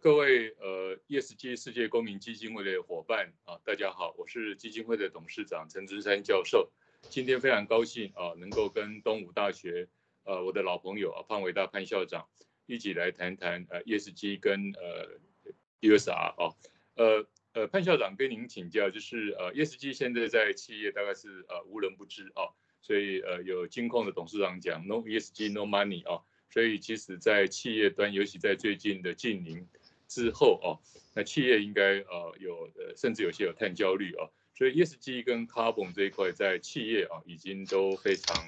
各位呃 ESG 世界公民基金会的伙伴啊，大家好，我是基金会的董事长陈之三教授。今天非常高兴啊，能够跟东吴大学呃我的老朋友啊潘伟大潘校长一起来谈谈呃 ESG 跟呃 USR 啊，呃呃潘校长跟您请教，就是呃 ESG 现在在企业大概是呃无人不知啊，所以呃有金控的董事长讲 No ESG No Money 啊。所以，其实，在企业端，尤其在最近的净零之后哦，那企业应该呃有呃，甚至有些有碳焦虑哦。所以，ESG 跟 Carbon 这一块在企业啊，已经都非常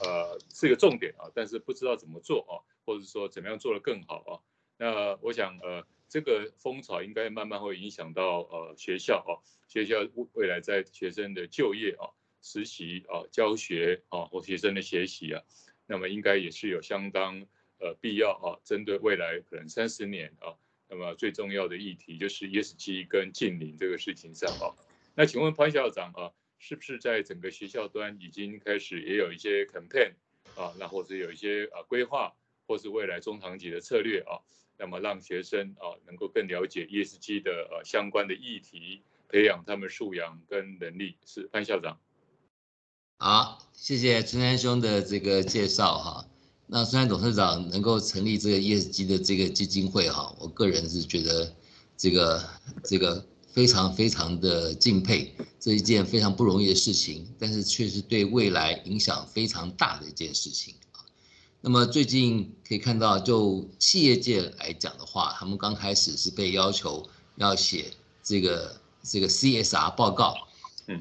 呃是一个重点啊，但是不知道怎么做啊，或者说怎么样做得更好啊。那我想呃，这个风潮应该慢慢会影响到呃学校啊，学校未来在学生的就业啊、实习啊、教学啊或学生的学习啊。那么应该也是有相当呃必要啊，针对未来可能三十年啊，那么最重要的议题就是 ESG 跟近邻这个事情上啊。那请问潘校长啊，是不是在整个学校端已经开始也有一些 campaign 啊，那或者有一些啊规划，或是未来中长期的策略啊，那么让学生啊能够更了解 ESG 的呃相关的议题，培养他们素养跟能力？是潘校长。好，谢谢春山兄的这个介绍哈。那春山董事长能够成立这个 ESG 的这个基金会哈，我个人是觉得这个这个非常非常的敬佩，这一件非常不容易的事情，但是却是对未来影响非常大的一件事情啊。那么最近可以看到，就企业界来讲的话，他们刚开始是被要求要写这个这个 CSR 报告。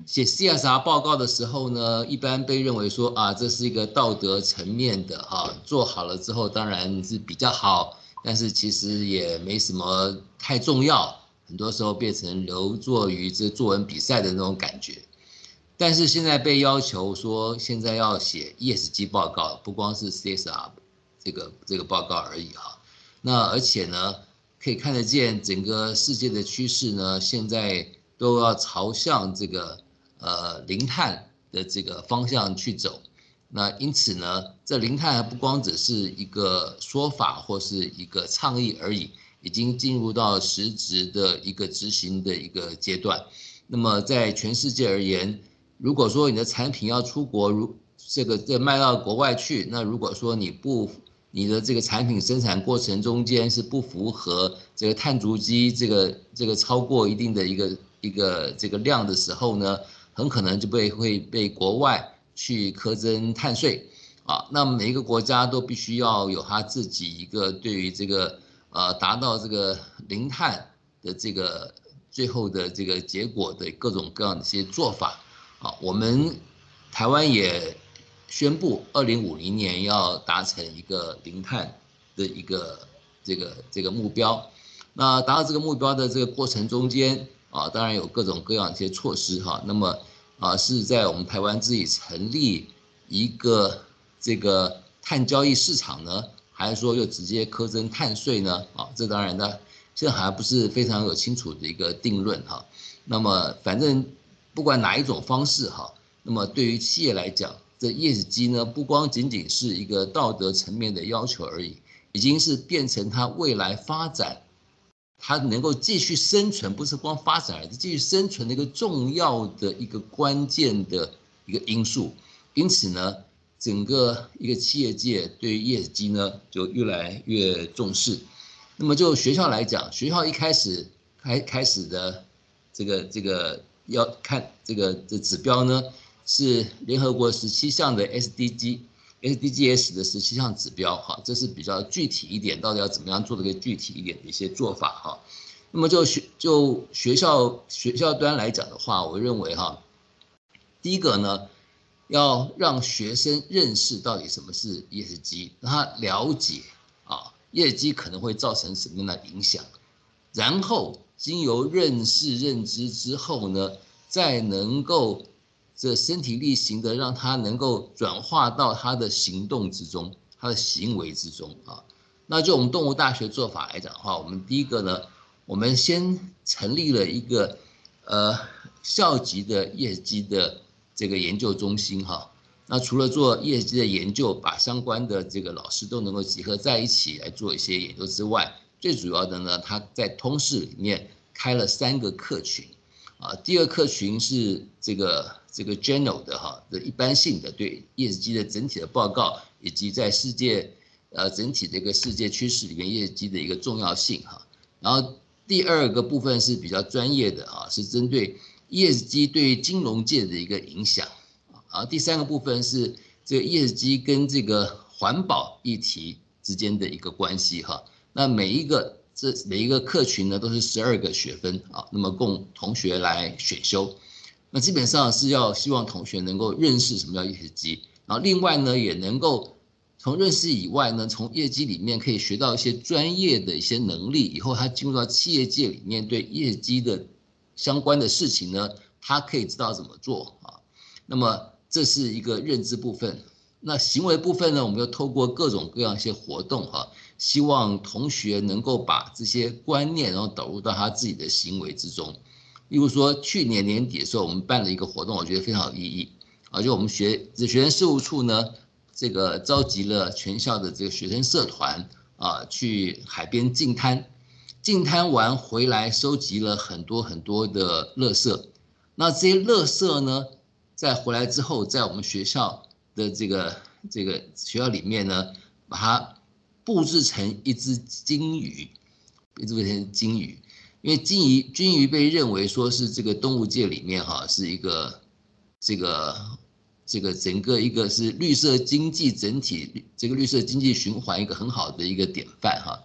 写 CSR 报告的时候呢，一般被认为说啊，这是一个道德层面的哈，做好了之后当然是比较好，但是其实也没什么太重要，很多时候变成留作于这作文比赛的那种感觉。但是现在被要求说，现在要写 ESG 报告，不光是 CSR 这个这个报告而已哈。那而且呢，可以看得见整个世界的趋势呢，现在。都要朝向这个呃零碳的这个方向去走，那因此呢，这零碳还不光只是一个说法或是一个倡议而已，已经进入到实质的一个执行的一个阶段。那么在全世界而言，如果说你的产品要出国，如这个这卖到国外去，那如果说你不你的这个产品生产过程中间是不符合这个碳足迹，这个这个超过一定的一个。一个这个量的时候呢，很可能就被会被国外去苛征碳税啊。那每一个国家都必须要有他自己一个对于这个呃达到这个零碳的这个最后的这个结果的各种各样的一些做法啊。我们台湾也宣布二零五零年要达成一个零碳的一个这个这个目标。那达到这个目标的这个过程中间。啊，当然有各种各样一些措施哈。那么啊，是在我们台湾自己成立一个这个碳交易市场呢，还是说又直接苛征碳税呢？啊，这当然呢，这还不是非常有清楚的一个定论哈。那么反正不管哪一种方式哈，那么对于企业来讲，这 ESG 呢，不光仅仅是一个道德层面的要求而已，已经是变成它未来发展。它能够继续生存，不是光发展而是，继续生存的一个重要的一个关键的一个因素。因此呢，整个一个企业界对于 ESG 呢就越来越重视。那么就学校来讲，学校一开始开开始的这个这个要看这个的指标呢，是联合国十七项的 SDG。SDGs 的十七项指标，哈，这是比较具体一点，到底要怎么样做的一个具体一点的一些做法，哈。那么就学就学校学校端来讲的话，我认为哈，第一个呢，要让学生认识到底什么是 ESG，让他了解啊，ESG 可能会造成什么样的影响，然后经由认识认知之后呢，再能够。这身体力行的，让他能够转化到他的行动之中，他的行为之中啊。那就我们动物大学做法来讲的话，我们第一个呢，我们先成立了一个呃校级的业绩的这个研究中心哈。那除了做业绩的研究，把相关的这个老师都能够集合在一起来做一些研究之外，最主要的呢，他在通识里面开了三个课群，啊，第二课群是这个这个 general 的哈的一般性的对 ESG 的整体的报告，以及在世界呃整体的一个世界趋势里面 ESG 的一个重要性哈。然后第二个部分是比较专业的啊，是针对 ESG 对金融界的一个影响，啊，第三个部分是这个 ESG 跟这个环保议题之间的一个关系哈。那每一个这每一个课群呢都是十二个学分啊，那么供同学来选修。那基本上是要希望同学能够认识什么叫 ESG，然后另外呢也能够。从认识以外呢，从业绩里面可以学到一些专业的一些能力，以后他进入到企业界里面，对业绩的相关的事情呢，他可以知道怎么做啊。那么这是一个认知部分。那行为部分呢，我们要透过各种各样一些活动哈，希望同学能够把这些观念然后导入到他自己的行为之中。例如说，去年年底的时候，我们办了一个活动，我觉得非常有意义啊，就我们学学生事务处呢。这个召集了全校的这个学生社团啊，去海边净滩，净滩完回来收集了很多很多的垃圾。那这些垃圾呢，在回来之后，在我们学校的这个这个学校里面呢，把它布置成一只鲸鱼，布置成鲸鱼，因为鲸鱼鲸鱼被认为说是这个动物界里面哈，是一个这个。这个整个一个是绿色经济整体，这个绿色经济循环一个很好的一个典范哈。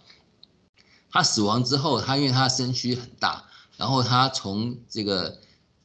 它死亡之后，它因为它身躯很大，然后它从这个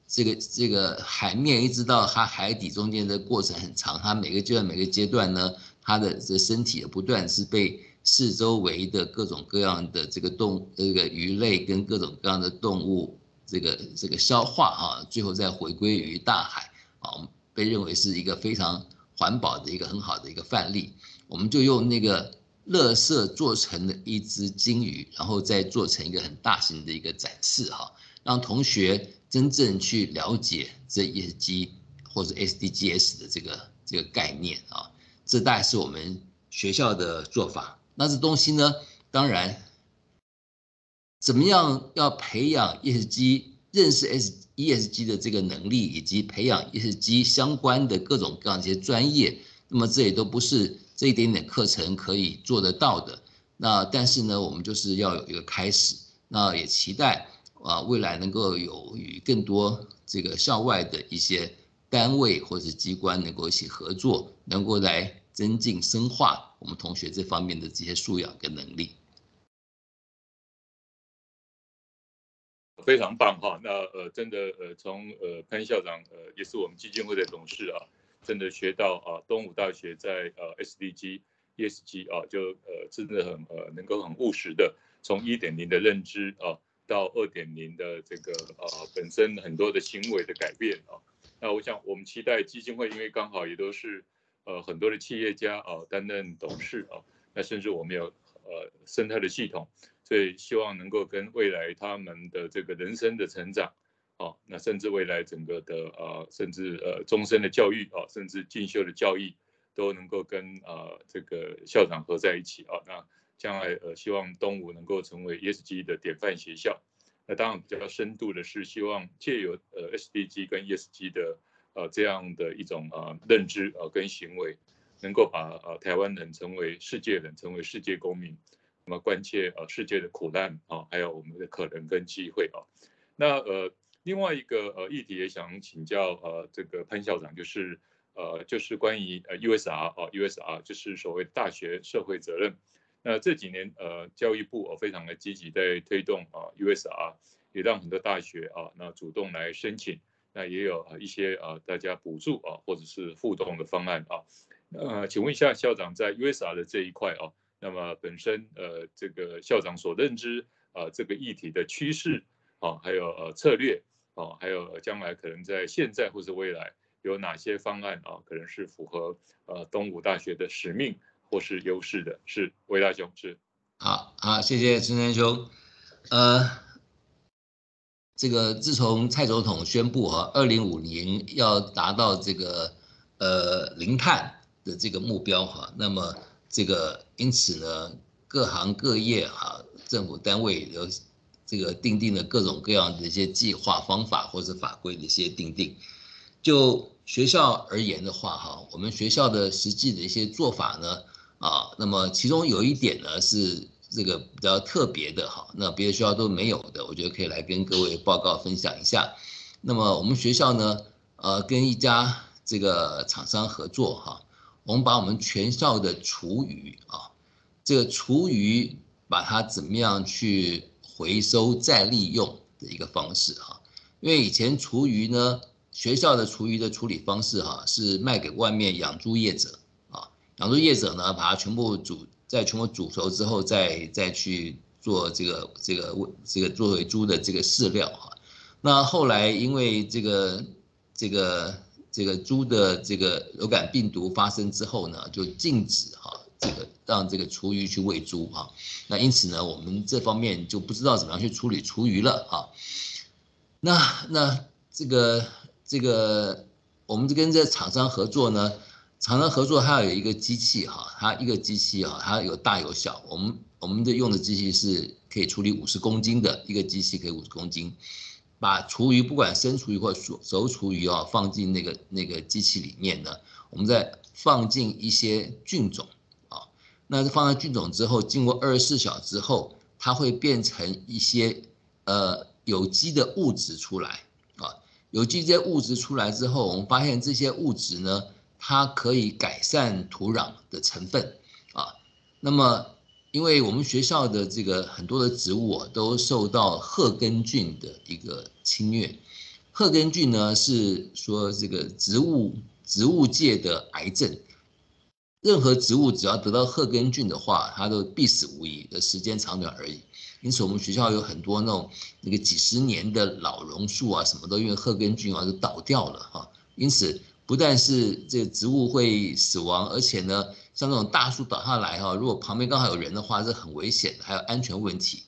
这个这个海面一直到它海底中间的过程很长，它每个阶段每个阶段呢，它的这身体不断是被四周围的各种各样的这个动这个鱼类跟各种各样的动物这个这个消化哈，最后再回归于大海啊。被认为是一个非常环保的一个很好的一个范例，我们就用那个垃圾做成了一只鲸鱼，然后再做成一个很大型的一个展示哈，让同学真正去了解这 ESG 或者 SDGs 的这个这个概念啊，这大概是我们学校的做法。那这东西呢，当然怎么样要培养 ESG，认识 S。ESG 的这个能力，以及培养 ESG 相关的各种各样一些专业，那么这也都不是这一点点课程可以做得到的。那但是呢，我们就是要有一个开始，那也期待啊未来能够有与更多这个校外的一些单位或者机关能够一起合作，能够来增进深化我们同学这方面的这些素养跟能力。非常棒哈，那呃真的呃从呃潘校长呃也是我们基金会的董事啊，真的学到啊东吴大学在呃 SDG ESG 啊就呃真的很呃能够很务实的从一点零的认知啊到二点零的这个呃本身很多的行为的改变啊，那我想我们期待基金会因为刚好也都是呃很多的企业家啊担任董事啊，那甚至我们有呃生态的系统。所以希望能够跟未来他们的这个人生的成长，啊，那甚至未来整个的呃，甚至呃终身的教育啊，甚至进修的教育，都能够跟呃这个校长合在一起啊。那将来呃，希望东吴能够成为 ESG 的典范学校。那当然比较深度的是希望借由呃 SDG 跟 ESG 的呃这样的一种呃认知啊跟行为，能够把呃台湾人成为世界人，成为世界公民。那么关切呃世界的苦难啊，还有我们的可能跟机会啊。那呃另外一个呃议题也想请教呃这个潘校长，就是呃就是关于呃 USR 啊 USR 就是所谓大学社会责任。那这几年呃教育部呃非常的积极在推动啊 USR，也让很多大学啊那主动来申请，那也有一些啊大家补助啊或者是互动的方案啊。呃请问一下校长在 USR 的这一块啊。那么本身呃，这个校长所认知啊、这个议题的趋势啊，还有呃策略啊，还有将来可能在现在或是未来有哪些方案啊，可能是符合呃东吴大学的使命或是优势的？是魏大雄是。好，好，谢谢春山兄。呃，这个自从蔡总统宣布哈，二零五零要达到这个呃零碳的这个目标哈，那么。这个因此呢，各行各业哈，政府单位有这个订定了各种各样的一些计划方法或者法规的一些订定。就学校而言的话，哈，我们学校的实际的一些做法呢，啊，那么其中有一点呢是这个比较特别的哈，那别的学校都没有的，我觉得可以来跟各位报告分享一下。那么我们学校呢，呃，跟一家这个厂商合作哈，我们把我们全校的厨余啊，这个厨余把它怎么样去回收再利用的一个方式哈，因为以前厨余呢。学校的厨余的处理方式哈，是卖给外面养猪业者啊，养猪业者呢，把它全部煮，在全部煮熟之后，再再去做这个这个这个作为猪的这个饲料哈。那后来因为这个这个这个猪的这个流感病毒发生之后呢，就禁止哈这个让这个厨余去喂猪哈。那因此呢，我们这方面就不知道怎么样去处理厨余了哈。那那这个。这个我们跟这厂商合作呢，厂商合作它有一个机器哈，它一个机器哈，它有大有小。我们我们的用的机器是可以处理五十公斤的一个机器，可以五十公斤，把厨余不管生厨余或熟熟厨余啊，放进那个那个机器里面呢，我们再放进一些菌种啊，那放在菌种之后，经过二十四小时之后，它会变成一些呃有机的物质出来啊。有机这些物质出来之后，我们发现这些物质呢，它可以改善土壤的成分啊。那么，因为我们学校的这个很多的植物啊，都受到贺根菌的一个侵略。贺根菌呢，是说这个植物植物界的癌症。任何植物只要得到贺根菌的话，它都必死无疑的时间长短而已。因此，我们学校有很多那种那个几十年的老榕树啊，什么都因为贺根菌啊就倒掉了哈。因此，不但是这个植物会死亡，而且呢，像这种大树倒下来哈，如果旁边刚好有人的话，是很危险的，还有安全问题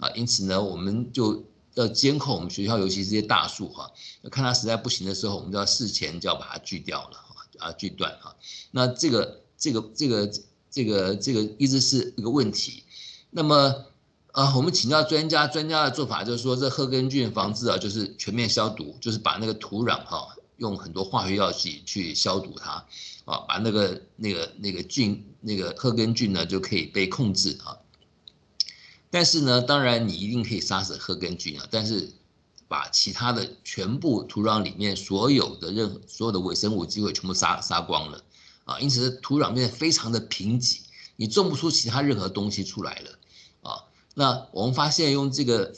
啊。因此呢，我们就要监控我们学校，尤其是这些大树哈，看它实在不行的时候，我们就要事前就要把它锯掉了啊，锯断哈。那这个这个这个这个这个一直是一个问题。那么。啊，我们请教专家，专家的做法就是说，这贺根菌防治啊，就是全面消毒，就是把那个土壤哈，用很多化学药剂去消毒它，啊，把那个那个那个菌那个贺根菌呢就可以被控制啊。但是呢，当然你一定可以杀死贺根菌啊，但是把其他的全部土壤里面所有的任何所有的微生物机会全部杀杀光了啊，因此土壤变得非常的贫瘠，你种不出其他任何东西出来了啊。那我们发现用这个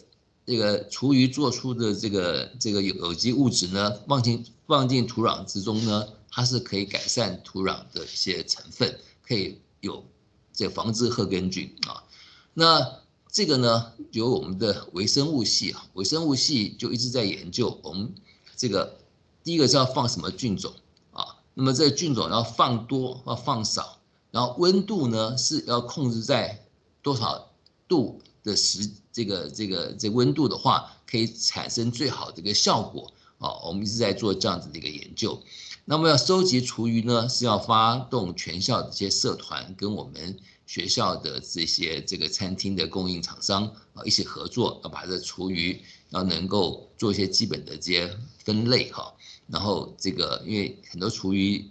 这个厨余做出的这个这个有有机物质呢，放进放进土壤之中呢，它是可以改善土壤的一些成分，可以有这防治褐根菌啊。那这个呢，由我们的微生物系啊，微生物系就一直在研究我们这个第一个是要放什么菌种啊？那么这个菌种要放多要放少，然后温度呢是要控制在多少度？的时这个这个这温度的话，可以产生最好的一个效果啊。我们一直在做这样子的一个研究。那么要收集厨余呢，是要发动全校的这些社团跟我们学校的这些这个餐厅的供应厂商啊一起合作，要把这厨余要能够做一些基本的这些分类哈。然后这个因为很多厨余。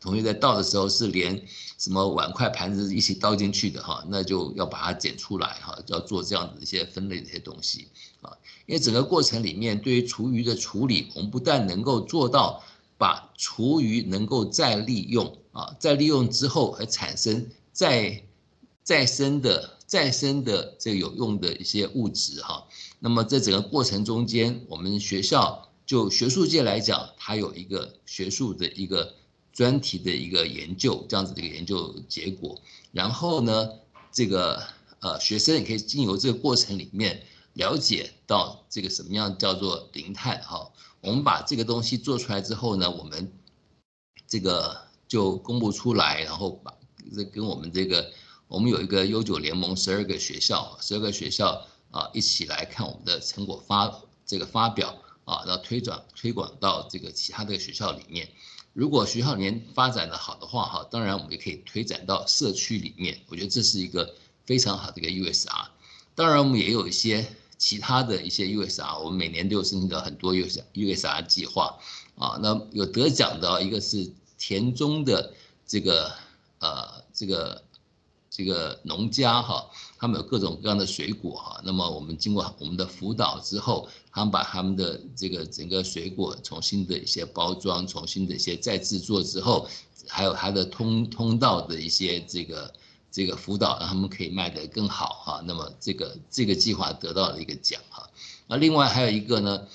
同学在倒的时候是连什么碗筷盘子一起倒进去的哈，那就要把它捡出来哈，要做这样子一些分类的一些东西啊。因为整个过程里面，对于厨余的处理，我们不但能够做到把厨余能够再利用啊，再利用之后还产生再再生的再生的这有用的一些物质哈。那么在整个过程中间，我们学校就学术界来讲，它有一个学术的一个。专题的一个研究，这样子的一个研究结果，然后呢，这个呃学生也可以经由这个过程里面了解到这个什么样叫做零碳哈。我们把这个东西做出来之后呢，我们这个就公布出来，然后把这跟我们这个我们有一个悠久联盟十二个学校，十二个学校啊一起来看我们的成果发这个发表啊，然后推转推广到这个其他的学校里面。如果学校里面发展的好的话，哈，当然我们也可以推展到社区里面。我觉得这是一个非常好的一个 USR。当然我们也有一些其他的一些 USR，我们每年都有申请到很多 USR USR 计划啊。那有得奖的一个是田中的这个呃这个。这个农家哈，他们有各种各样的水果哈，那么我们经过我们的辅导之后，他们把他们的这个整个水果重新的一些包装，重新的一些再制作之后，还有它的通通道的一些这个这个辅导，让他们可以卖得更好哈。那么这个这个计划得到了一个奖哈。那另外还有一个呢，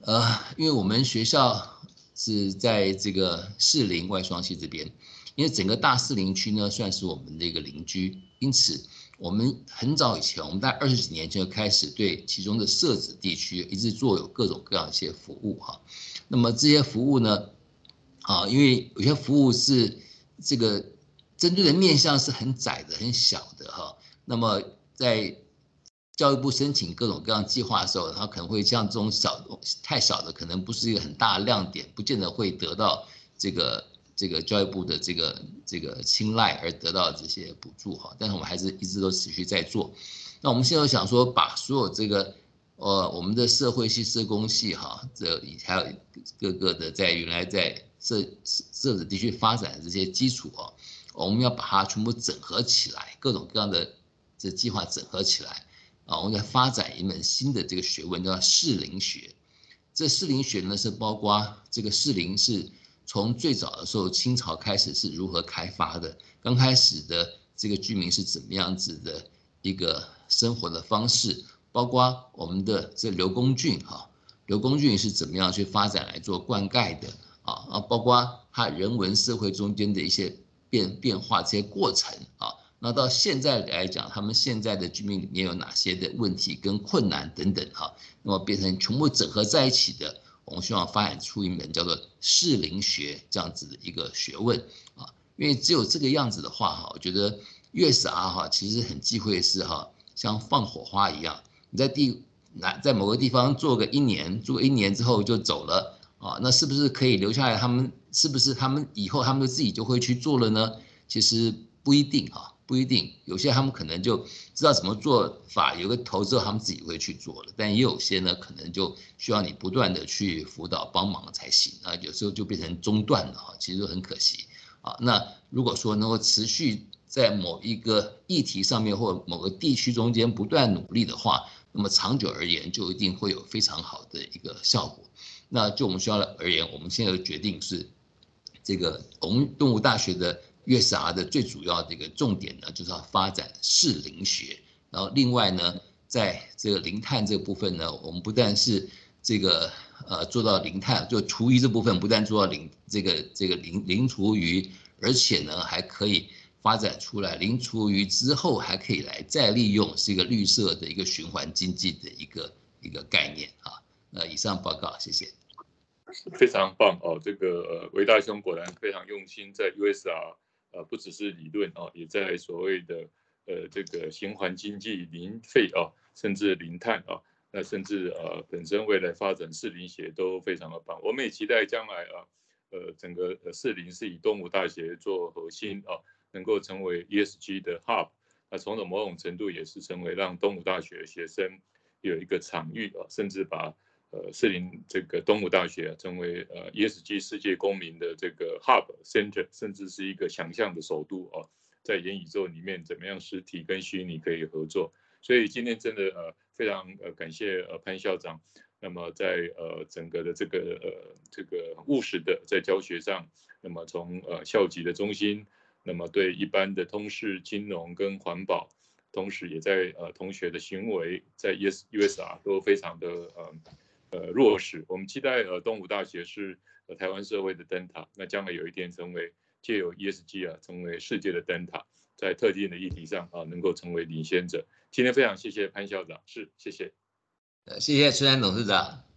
呃，因为我们学校是在这个士林外双溪这边。因为整个大士林区呢，算是我们的一个邻居，因此我们很早以前，我们在二十几年前就开始对其中的社子地区一直做有各种各样一些服务哈。那么这些服务呢，啊，因为有些服务是这个针对的面向是很窄的、很小的哈。那么在教育部申请各种各样计划的时候，它可能会像这种小太小的，可能不是一个很大的亮点，不见得会得到这个。这个教育部的这个这个青睐而得到这些补助哈，但是我们还是一直都持续在做。那我们现在想说，把所有这个呃我们的社会系、社工系哈，这还有各个的在原来在社社子地区发展的这些基础啊，我们要把它全部整合起来，各种各样的这计划整合起来啊，我们在发展一门新的这个学问，叫士林学。这士林学呢是包括这个士林是。从最早的时候，清朝开始是如何开发的？刚开始的这个居民是怎么样子的一个生活的方式？包括我们的这刘公圳哈，刘公圳是怎么样去发展来做灌溉的啊？啊，包括他人文社会中间的一些变变化这些过程啊。那到现在来讲，他们现在的居民里面有哪些的问题跟困难等等哈？那么变成全部整合在一起的。我们希望发展出一门叫做适龄学这样子的一个学问啊，因为只有这个样子的话哈，我觉得 USR 哈其实很忌讳是哈，像放火花一样，你在地哪在某个地方做个一年，做一年之后就走了啊，那是不是可以留下来？他们是不是他们以后他们自己就会去做了呢？其实不一定哈。不一定，有些他们可能就知道怎么做法，有个头之后他们自己会去做了。但也有些呢，可能就需要你不断的去辅导帮忙才行啊。有时候就变成中断了哈，其实很可惜啊。那如果说能够持续在某一个议题上面或某个地区中间不断努力的话，那么长久而言就一定会有非常好的一个效果。那就我们学校而言，我们现在的决定是这个我们东吴大学的。USR 的最主要的一个重点呢，就是要发展士林学。然后另外呢，在这个零碳这部分呢，我们不但是这个呃做到零碳，就厨余这部分不但做到零这个这个零零厨余，而且呢还可以发展出来零厨余之后还可以来再利用，是一个绿色的一个循环经济的一个一个概念啊。那以上报告，谢谢。非常棒哦，这个呃维大兄果然非常用心在 USR。呃，不只是理论啊，也在所谓的呃这个循环经济零废啊，甚至零碳啊，那甚至呃本身未来发展四零学都非常的棒。我们也期待将来啊，呃整个四零是以东吴大学做核心啊，能够成为 ESG 的 hub，那从某种程度也是成为让东吴大学学生有一个场域啊，甚至把。呃，士林这个东吴大学，成为呃 ESG 世界公民的这个 hub center，甚至是一个想象的首都啊，在元宇宙里面怎么样实体跟虚拟可以合作？所以今天真的呃非常呃感谢呃潘校长，那么在呃整个的这个呃这个务实的在教学上，那么从呃校级的中心，那么对一般的通识、金融跟环保，同时也在呃同学的行为在 ES USR 都非常的呃。呃，落实，我们期待呃，东吴大学是呃台湾社会的灯塔，那将来有一天成为借由 ESG 啊，成为世界的灯塔，在特定的议题上啊，能够成为领先者。今天非常谢谢潘校长，是谢谢，呃，谢谢孙安董事长。